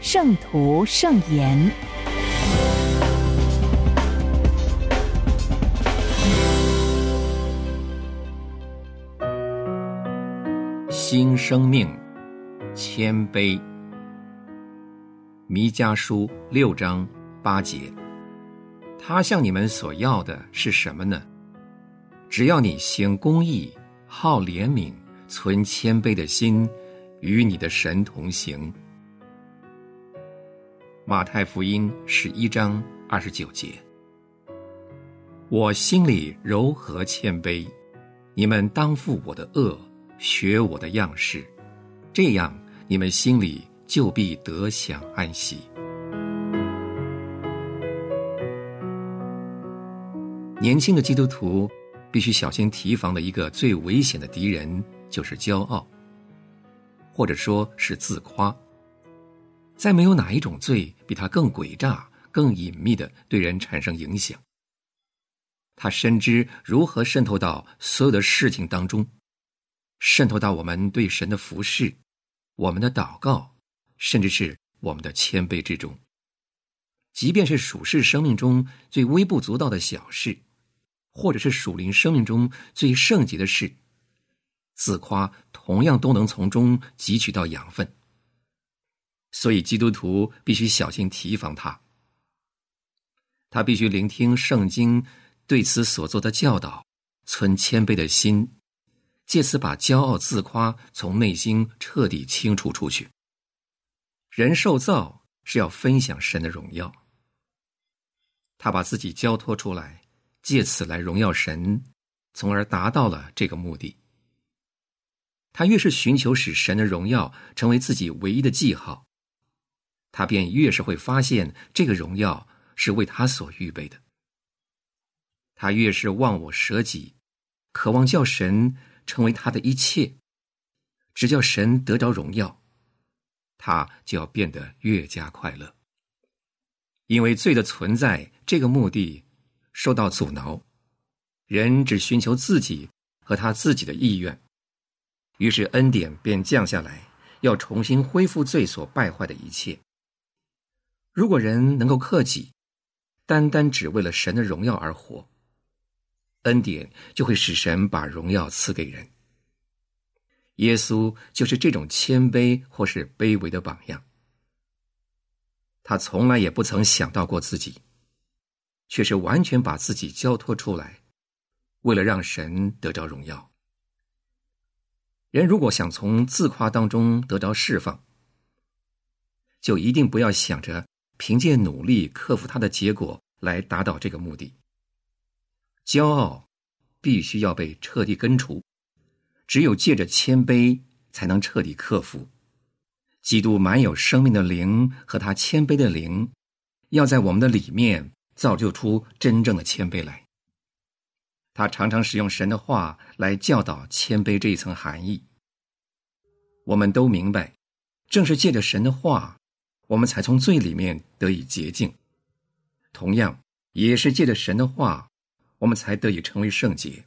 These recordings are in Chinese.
圣徒圣言》。新生命，谦卑。弥迦书六章八节。他向你们所要的是什么呢？只要你行公义、好怜悯、存谦卑的心，与你的神同行。马太福音十一章二十九节。我心里柔和谦卑，你们当负我的恶，学我的样式，这样你们心里就必得享安息。年轻的基督徒必须小心提防的一个最危险的敌人，就是骄傲，或者说是自夸。再没有哪一种罪比他更诡诈、更隐秘的对人产生影响。他深知如何渗透到所有的事情当中，渗透到我们对神的服侍、我们的祷告，甚至是我们的谦卑之中。即便是属世生命中最微不足道的小事。或者是属灵生命中最圣洁的事，自夸同样都能从中汲取到养分。所以基督徒必须小心提防他。他必须聆听圣经对此所做的教导，存谦卑的心，借此把骄傲自夸从内心彻底清除出去。人受造是要分享神的荣耀，他把自己交托出来。借此来荣耀神，从而达到了这个目的。他越是寻求使神的荣耀成为自己唯一的记号，他便越是会发现这个荣耀是为他所预备的。他越是忘我舍己，渴望叫神成为他的一切，只叫神得着荣耀，他就要变得越加快乐。因为罪的存在，这个目的。受到阻挠，人只寻求自己和他自己的意愿，于是恩典便降下来，要重新恢复罪所败坏的一切。如果人能够克己，单单只为了神的荣耀而活，恩典就会使神把荣耀赐给人。耶稣就是这种谦卑或是卑微的榜样，他从来也不曾想到过自己。却是完全把自己交托出来，为了让神得着荣耀。人如果想从自夸当中得着释放，就一定不要想着凭借努力克服它的结果来达到这个目的。骄傲必须要被彻底根除，只有借着谦卑，才能彻底克服。基督满有生命的灵和他谦卑的灵，要在我们的里面。造就出真正的谦卑来。他常常使用神的话来教导谦卑这一层含义。我们都明白，正是借着神的话，我们才从罪里面得以洁净；同样，也是借着神的话，我们才得以成为圣洁，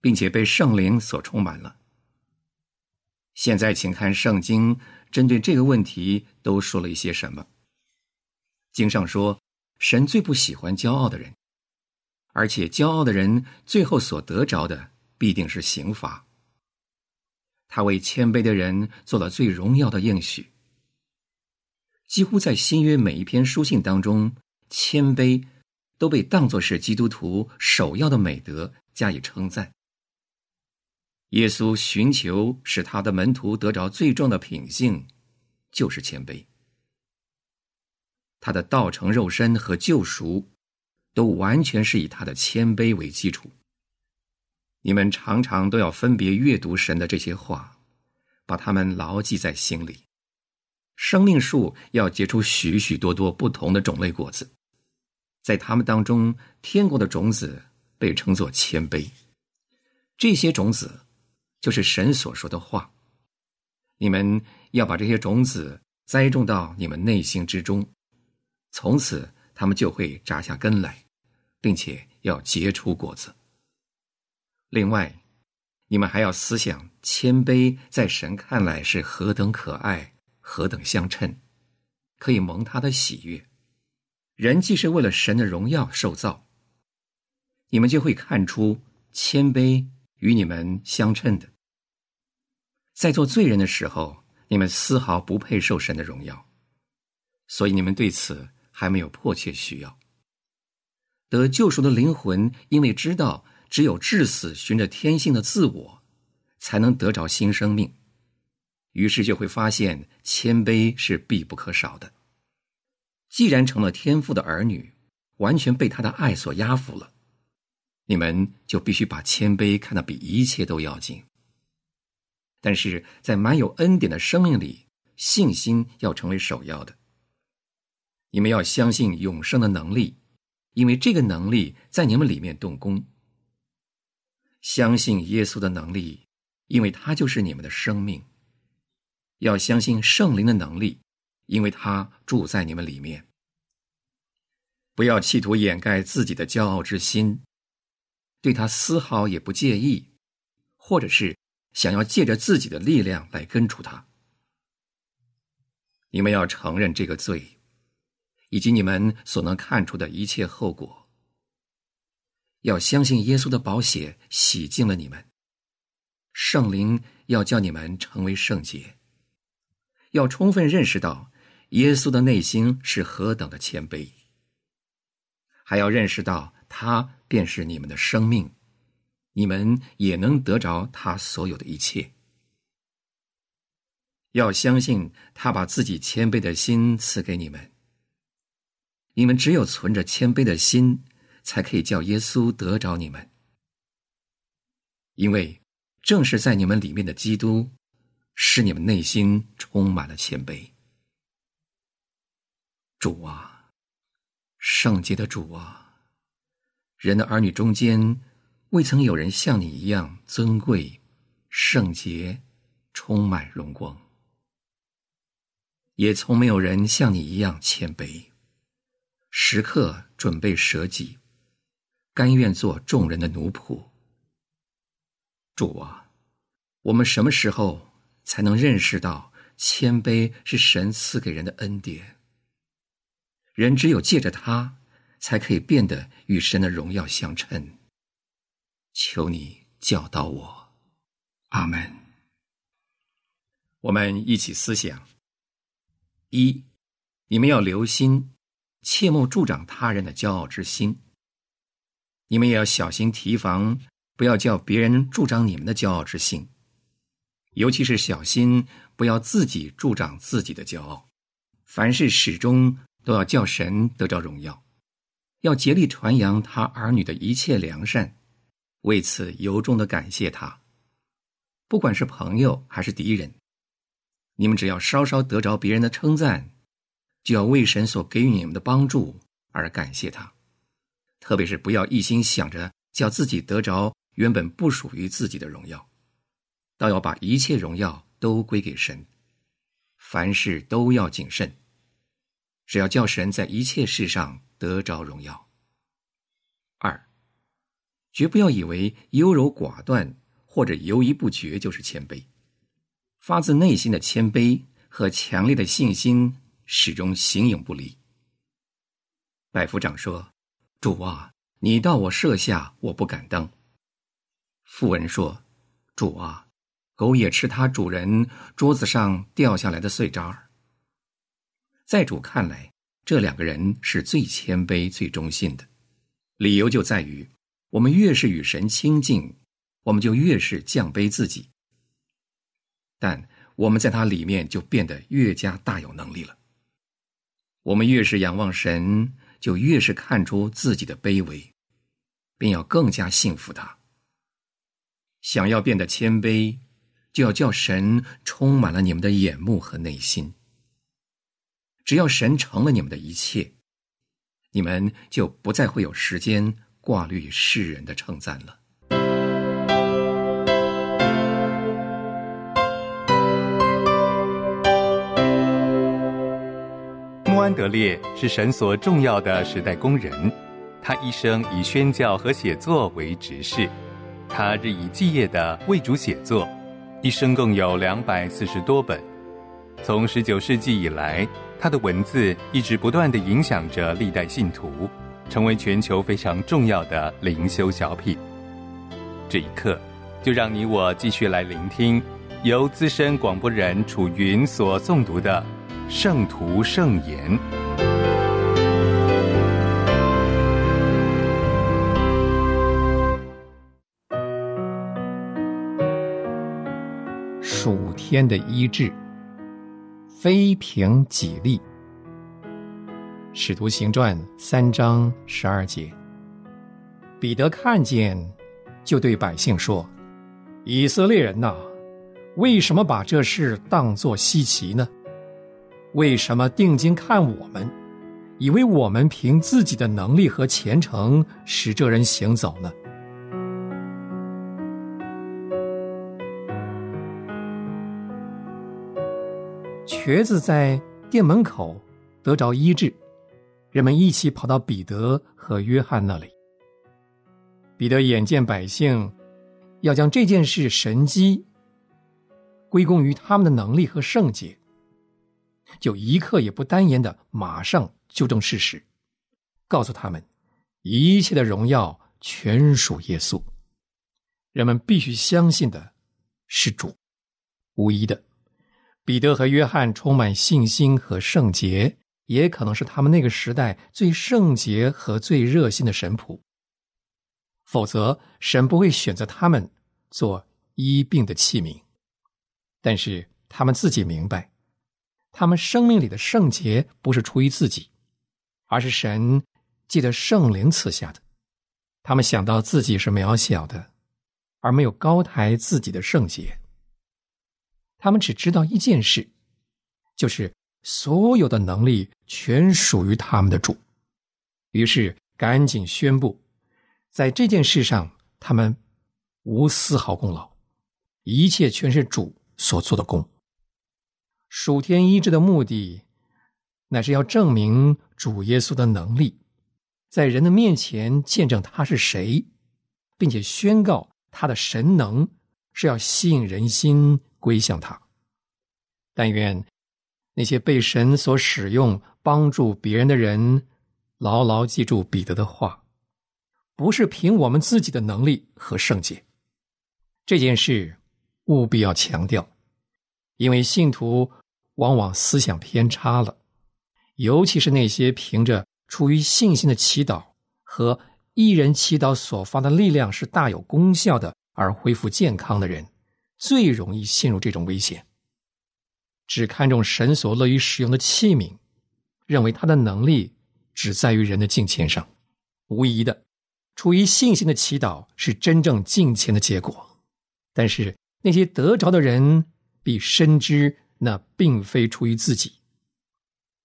并且被圣灵所充满了。现在，请看圣经针对这个问题都说了一些什么。经上说。神最不喜欢骄傲的人，而且骄傲的人最后所得着的必定是刑罚。他为谦卑的人做了最荣耀的应许。几乎在新约每一篇书信当中，谦卑都被当作是基督徒首要的美德加以称赞。耶稣寻求使他的门徒得着最重的品性，就是谦卑。他的道成肉身和救赎，都完全是以他的谦卑为基础。你们常常都要分别阅读神的这些话，把它们牢记在心里。生命树要结出许许多多不同的种类果子，在它们当中，天国的种子被称作谦卑。这些种子就是神所说的话。你们要把这些种子栽种到你们内心之中，从此它们就会扎下根来，并且要结出果子。另外，你们还要思想谦卑，在神看来是何等可爱，何等相称，可以蒙他的喜悦。人既是为了神的荣耀受造，你们就会看出谦卑与你们相称的。在做罪人的时候，你们丝毫不配受神的荣耀，所以你们对此还没有迫切需要。得救赎的灵魂，因为知道。只有至死循着天性的自我，才能得着新生命。于是就会发现谦卑是必不可少的。既然成了天父的儿女，完全被他的爱所压服了，你们就必须把谦卑看得比一切都要紧。但是在满有恩典的生命里，信心要成为首要的。你们要相信永生的能力，因为这个能力在你们里面动工。相信耶稣的能力，因为他就是你们的生命；要相信圣灵的能力，因为他住在你们里面。不要企图掩盖自己的骄傲之心，对他丝毫也不介意，或者是想要借着自己的力量来根除他。你们要承认这个罪，以及你们所能看出的一切后果。要相信耶稣的宝血洗净了你们，圣灵要叫你们成为圣洁。要充分认识到耶稣的内心是何等的谦卑，还要认识到他便是你们的生命，你们也能得着他所有的一切。要相信他把自己谦卑的心赐给你们，你们只有存着谦卑的心。才可以叫耶稣得着你们，因为正是在你们里面的基督，使你们内心充满了谦卑。主啊，圣洁的主啊，人的儿女中间，未曾有人像你一样尊贵、圣洁、充满荣光，也从没有人像你一样谦卑，时刻准备舍己。甘愿做众人的奴仆。主啊，我们什么时候才能认识到谦卑是神赐给人的恩典？人只有借着它，才可以变得与神的荣耀相称。求你教导我，阿门。我们一起思想：一，你们要留心，切莫助长他人的骄傲之心。你们也要小心提防，不要叫别人助长你们的骄傲之心，尤其是小心不要自己助长自己的骄傲。凡事始终都要叫神得着荣耀，要竭力传扬他儿女的一切良善，为此由衷的感谢他。不管是朋友还是敌人，你们只要稍稍得着别人的称赞，就要为神所给予你们的帮助而感谢他。特别是不要一心想着叫自己得着原本不属于自己的荣耀，倒要把一切荣耀都归给神。凡事都要谨慎，只要叫神在一切事上得着荣耀。二，绝不要以为优柔寡断或者犹豫不决就是谦卑，发自内心的谦卑和强烈的信心始终形影不离。百夫长说。主啊，你到我舍下，我不敢当。富人说：“主啊，狗也吃它主人桌子上掉下来的碎渣儿。”在主看来，这两个人是最谦卑、最忠信的。理由就在于，我们越是与神亲近，我们就越是降卑自己。但我们在他里面就变得越加大有能力了。我们越是仰望神。就越是看出自己的卑微，便要更加信服他。想要变得谦卑，就要叫神充满了你们的眼目和内心，只要神成了你们的一切，你们就不再会有时间挂虑世人的称赞了。穆安德烈是神所重要的时代工人，他一生以宣教和写作为职事，他日以继夜的为主写作，一生共有两百四十多本。从十九世纪以来，他的文字一直不断的影响着历代信徒，成为全球非常重要的灵修小品。这一刻，就让你我继续来聆听由资深广播人楚云所诵读的《圣徒圣言》。数天的医治。非凭己力，《使徒行传》三章十二节，彼得看见，就对百姓说：“以色列人呐，为什么把这事当作稀奇呢？为什么定睛看我们，以为我们凭自己的能力和虔诚使这人行走呢？”瘸子在店门口得着医治，人们一起跑到彼得和约翰那里。彼得眼见百姓要将这件事神机归功于他们的能力和圣洁，就一刻也不单言的马上纠正事实，告诉他们一切的荣耀全属耶稣。人们必须相信的是主，无疑的。彼得和约翰充满信心和圣洁，也可能是他们那个时代最圣洁和最热心的神仆。否则，神不会选择他们做医病的器皿。但是，他们自己明白，他们生命里的圣洁不是出于自己，而是神借着圣灵赐下的。他们想到自己是渺小的，而没有高抬自己的圣洁。他们只知道一件事，就是所有的能力全属于他们的主。于是赶紧宣布，在这件事上他们无丝毫功劳，一切全是主所做的功。属天医治的目的，乃是要证明主耶稣的能力，在人的面前见证他是谁，并且宣告他的神能是要吸引人心。归向他。但愿那些被神所使用帮助别人的人，牢牢记住彼得的话：不是凭我们自己的能力和圣洁。这件事务必要强调，因为信徒往往思想偏差了，尤其是那些凭着出于信心的祈祷和一人祈祷所发的力量是大有功效的而恢复健康的人。最容易陷入这种危险。只看重神所乐于使用的器皿，认为他的能力只在于人的敬虔上。无疑的，出于信心的祈祷是真正敬虔的结果。但是那些得着的人必深知，那并非出于自己，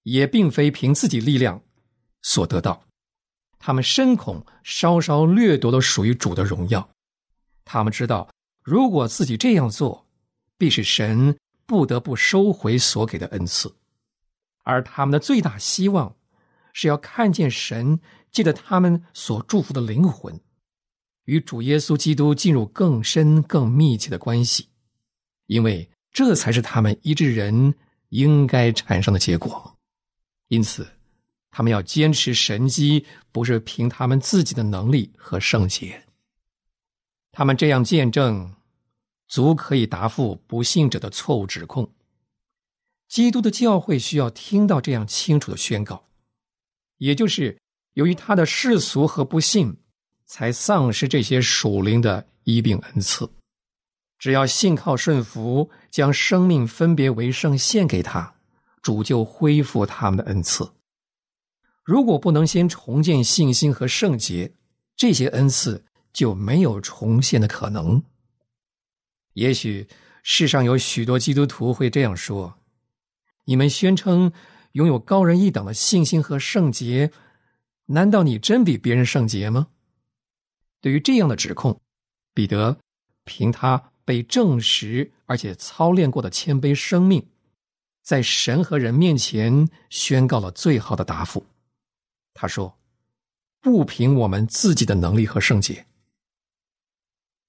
也并非凭自己力量所得到。他们深恐稍稍掠夺了属于主的荣耀。他们知道。如果自己这样做，必使神不得不收回所给的恩赐，而他们的最大希望是要看见神借着他们所祝福的灵魂，与主耶稣基督进入更深更密切的关系，因为这才是他们医治人应该产生的结果。因此，他们要坚持神机，不是凭他们自己的能力和圣洁。他们这样见证。足可以答复不信者的错误指控。基督的教会需要听到这样清楚的宣告，也就是由于他的世俗和不信，才丧失这些属灵的医病恩赐。只要信靠顺服，将生命分别为圣献给他，主就恢复他们的恩赐。如果不能先重建信心和圣洁，这些恩赐就没有重现的可能。也许世上有许多基督徒会这样说：“你们宣称拥有高人一等的信心和圣洁，难道你真比别人圣洁吗？对于这样的指控，彼得凭他被证实而且操练过的谦卑生命，在神和人面前宣告了最好的答复。他说：“不凭我们自己的能力和圣洁，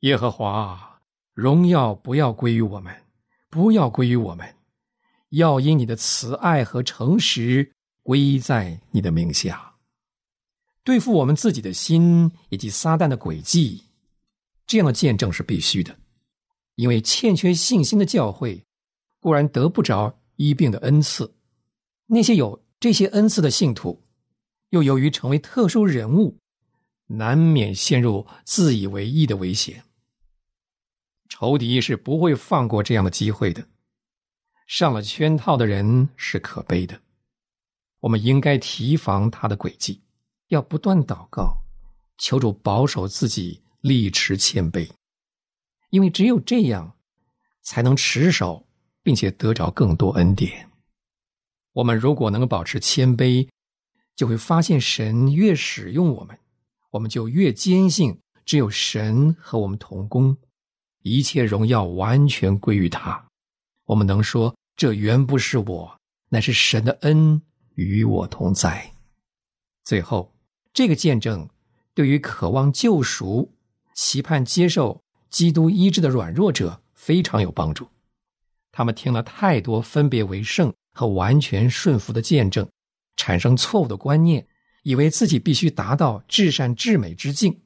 耶和华荣耀不要归于我们，不要归于我们。”要因你的慈爱和诚实归在你的名下，对付我们自己的心以及撒旦的诡计，这样的见证是必须的。因为欠缺信心的教会固然得不着医病的恩赐，那些有这些恩赐的信徒，又由于成为特殊人物，难免陷入自以为意的危险。仇敌是不会放过这样的机会的。上了圈套的人是可悲的，我们应该提防他的诡计，要不断祷告，求主保守自己，立持谦卑，因为只有这样，才能持守，并且得着更多恩典。我们如果能够保持谦卑，就会发现神越使用我们，我们就越坚信只有神和我们同工，一切荣耀完全归于他。我们能说。这原不是我，乃是神的恩与我同在。最后，这个见证对于渴望救赎、期盼接受基督医治的软弱者非常有帮助。他们听了太多分别为圣和完全顺服的见证，产生错误的观念，以为自己必须达到至善至美之境，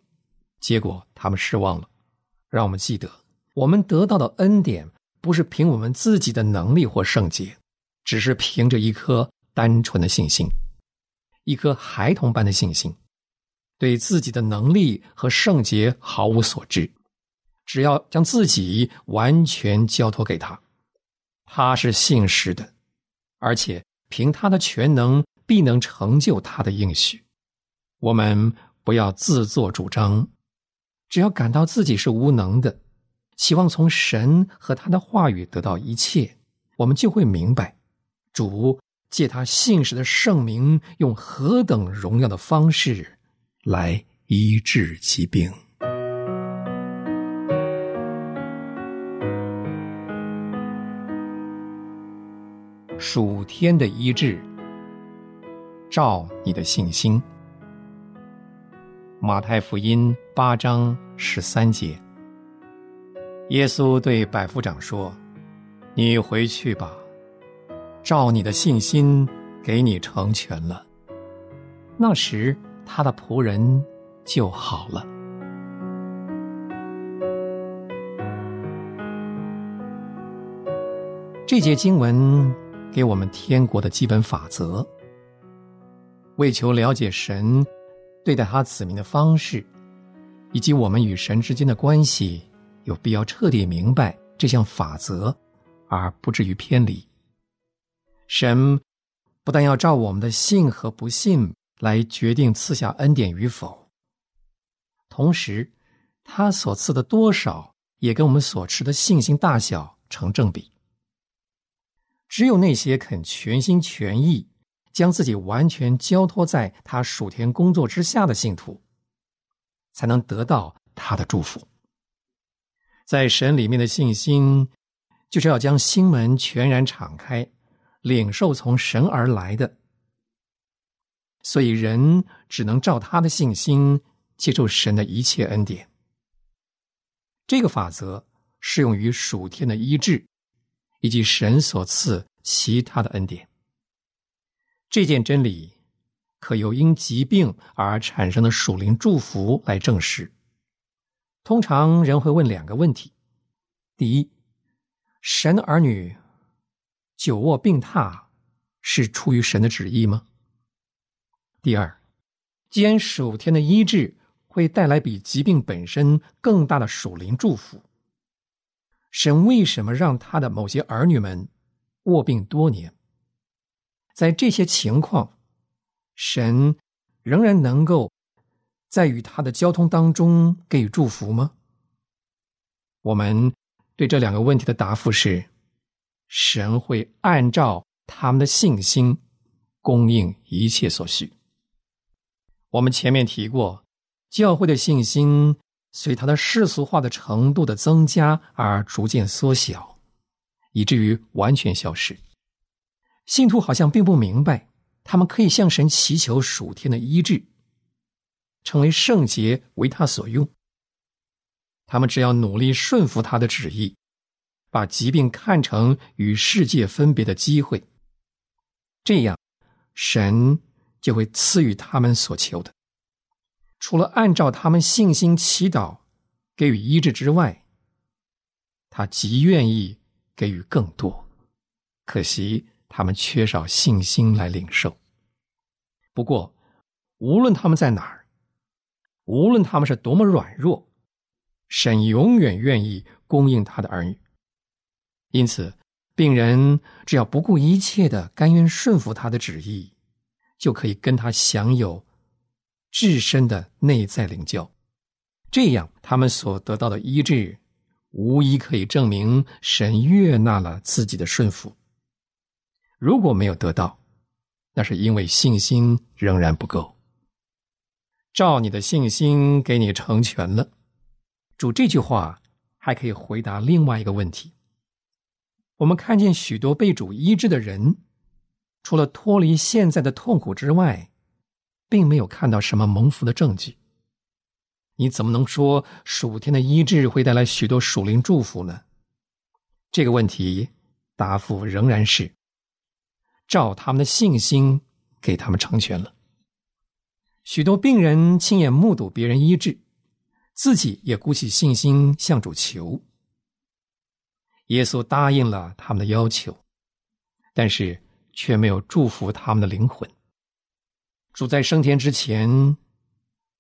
结果他们失望了。让我们记得，我们得到的恩典。不是凭我们自己的能力或圣洁，只是凭着一颗单纯的信心，一颗孩童般的信心，对自己的能力和圣洁毫无所知。只要将自己完全交托给他，他是信实的，而且凭他的全能必能成就他的应许。我们不要自作主张，只要感到自己是无能的。希望从神和他的话语得到一切，我们就会明白，主借他信实的圣名，用何等荣耀的方式来医治疾病。属天的医治，照你的信心。马太福音八章十三节。耶稣对百夫长说：“你回去吧，照你的信心给你成全了。”那时他的仆人就好了。这节经文给我们天国的基本法则，为求了解神对待他子民的方式，以及我们与神之间的关系。有必要彻底明白这项法则，而不至于偏离。神不但要照我们的信和不信来决定赐下恩典与否，同时，他所赐的多少也跟我们所持的信心大小成正比。只有那些肯全心全意将自己完全交托在他属天工作之下的信徒，才能得到他的祝福。在神里面的信心，就是要将心门全然敞开，领受从神而来的。所以人只能照他的信心接受神的一切恩典。这个法则适用于属天的医治，以及神所赐其他的恩典。这件真理可由因疾病而产生的属灵祝福来证实。通常人会问两个问题：第一，神的儿女久卧病榻是出于神的旨意吗？第二，既然属天的医治会带来比疾病本身更大的属灵祝福，神为什么让他的某些儿女们卧病多年？在这些情况，神仍然能够。在与他的交通当中给予祝福吗？我们对这两个问题的答复是：神会按照他们的信心供应一切所需。我们前面提过，教会的信心随他的世俗化的程度的增加而逐渐缩小，以至于完全消失。信徒好像并不明白，他们可以向神祈求属天的医治，成为圣洁，为他所用。他们只要努力顺服他的旨意，把疾病看成与世界分别的机会，这样，神。就会赐予他们所求的。除了按照他们信心祈祷给予医治之外，他极愿意给予更多。可惜他们缺少信心来领受。不过，无论他们在哪儿，无论他们是多么软弱，神永远愿意供应他的儿女。因此，病人只要不顾一切的甘愿顺服他的旨意。就可以跟他享有至深的内在灵教，这样他们所得到的医治，无疑可以证明神悦纳了自己的顺服。如果没有得到，那是因为信心仍然不够。照你的信心给你成全了，主这句话还可以回答另外一个问题。我们看见许多被主医治的人。除了脱离现在的痛苦之外，并没有看到什么蒙福的证据。你怎么能说属天的医治会带来许多属灵祝福呢？这个问题答复仍然是：照他们的信心给他们成全了。许多病人亲眼目睹别人医治，自己也鼓起信心向主求。耶稣答应了他们的要求，但是。却没有祝福他们的灵魂。主在升天之前，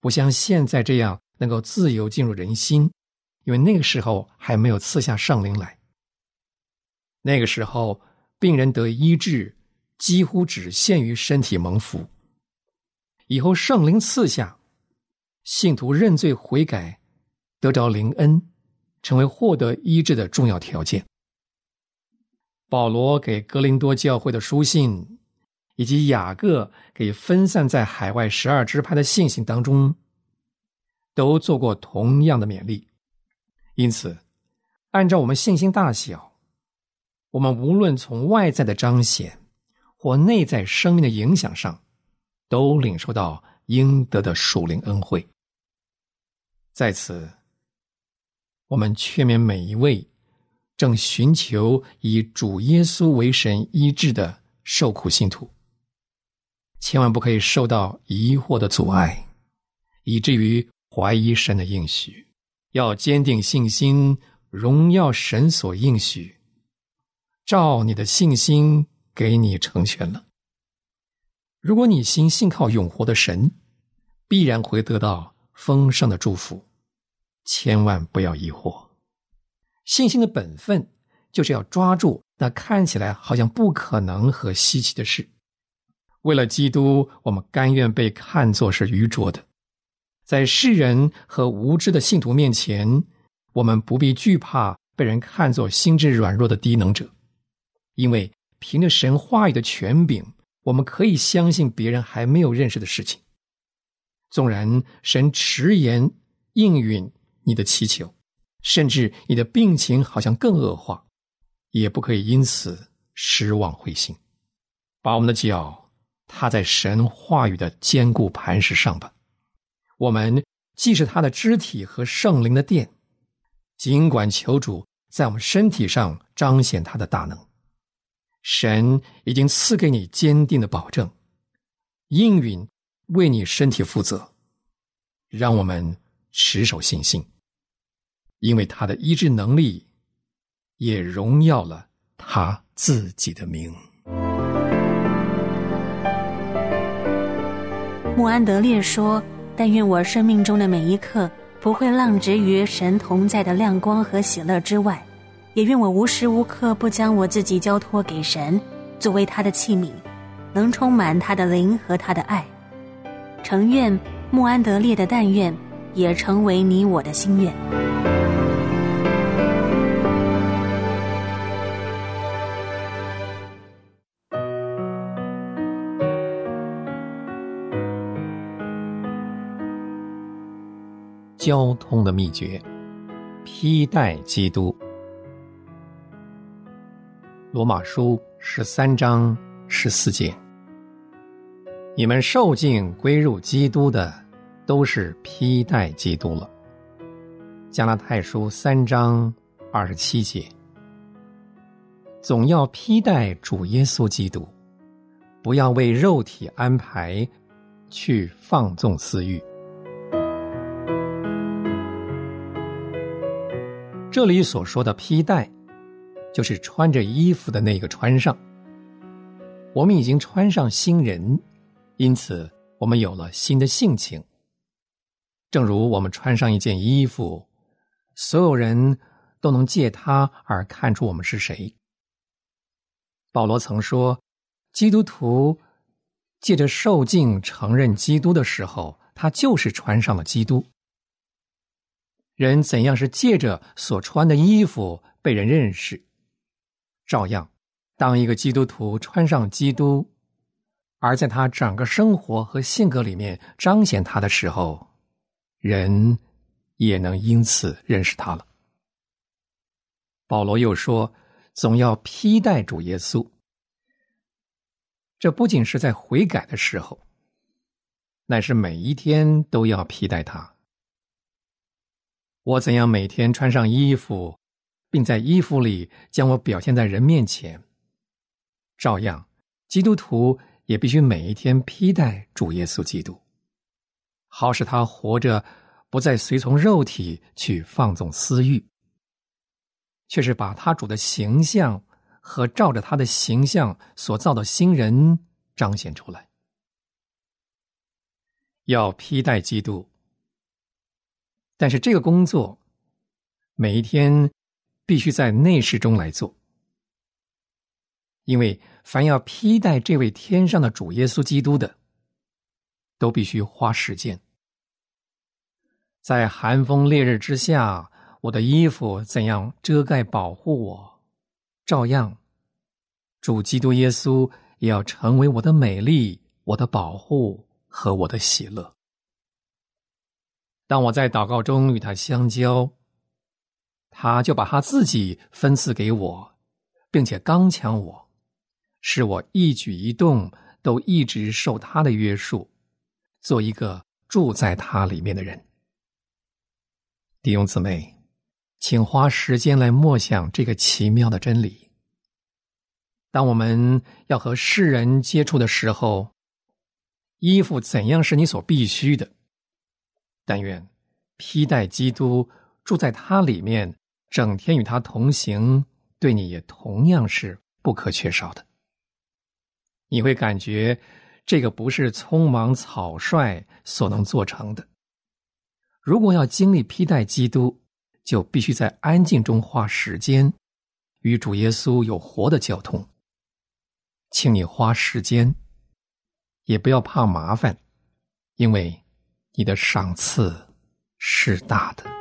不像现在这样能够自由进入人心，因为那个时候还没有赐下圣灵来。那个时候，病人得医治，几乎只限于身体蒙福。以后圣灵赐下，信徒认罪悔改，得着灵恩，成为获得医治的重要条件。保罗给格林多教会的书信，以及雅各给分散在海外十二支派的信信当中，都做过同样的勉励。因此，按照我们信心大小，我们无论从外在的彰显或内在生命的影响上，都领受到应得的属灵恩惠。在此，我们劝勉每一位。正寻求以主耶稣为神医治的受苦信徒，千万不可以受到疑惑的阻碍，以至于怀疑神的应许。要坚定信心，荣耀神所应许，照你的信心给你成全了。如果你心信靠永活的神，必然会得到丰盛的祝福。千万不要疑惑。信心的本分，就是要抓住那看起来好像不可能和稀奇的事。为了基督，我们甘愿被看作是愚拙的。在世人和无知的信徒面前，我们不必惧怕被人看作心智软弱的低能者，因为凭着神话语的权柄，我们可以相信别人还没有认识的事情。纵然神迟延应允你的祈求。甚至你的病情好像更恶化，也不可以因此失望灰心，把我们的脚踏在神话语的坚固磐石上吧。我们既是他的肢体和圣灵的殿，尽管求主在我们身体上彰显他的大能。神已经赐给你坚定的保证，应允为你身体负责，让我们持守信心。因为他的医治能力，也荣耀了他自己的名。穆安德烈说：“但愿我生命中的每一刻不会浪掷于神同在的亮光和喜乐之外，也愿我无时无刻不将我自己交托给神，作为他的器皿，能充满他的灵和他的爱。诚愿穆安德烈的但愿也成为你我的心愿。交通的秘诀，披戴基督。罗马书十三章十四节：你们受尽归入基督的，都是披戴基督了。加拉太书三章二十七节：总要披戴主耶稣基督，不要为肉体安排去放纵私欲。这里所说的披戴，就是穿着衣服的那个穿上。我们已经穿上新人，因此我们有了新的性情。正如我们穿上一件衣服，所有人都能借它而看出我们是谁。保罗曾说，基督徒借着受敬承认基督的时候，他就是穿上了基督。人怎样是借着所穿的衣服被人认识，照样，当一个基督徒穿上基督，而在他整个生活和性格里面彰显他的时候，人也能因此认识他了。保罗又说：“总要披戴主耶稣。”这不仅是在悔改的时候，乃是每一天都要披戴他。我怎样每天穿上衣服，并在衣服里将我表现在人面前？照样，基督徒也必须每一天披戴主耶稣基督，好使他活着不再随从肉体去放纵私欲，却是把他主的形象和照着他的形象所造的新人彰显出来。要披戴基督。但是这个工作，每一天必须在内室中来做，因为凡要披戴这位天上的主耶稣基督的，都必须花时间。在寒风烈日之下，我的衣服怎样遮盖保护我，照样，主基督耶稣也要成为我的美丽、我的保护和我的喜乐。当我在祷告中与他相交，他就把他自己分赐给我，并且刚强我，使我一举一动都一直受他的约束，做一个住在他里面的人。弟兄姊妹，请花时间来默想这个奇妙的真理。当我们要和世人接触的时候，衣服怎样是你所必须的？但愿披戴基督住在他里面，整天与他同行，对你也同样是不可缺少的。你会感觉这个不是匆忙草率所能做成的。如果要经历披戴基督，就必须在安静中花时间，与主耶稣有活的交通。请你花时间，也不要怕麻烦，因为。你的赏赐是大的。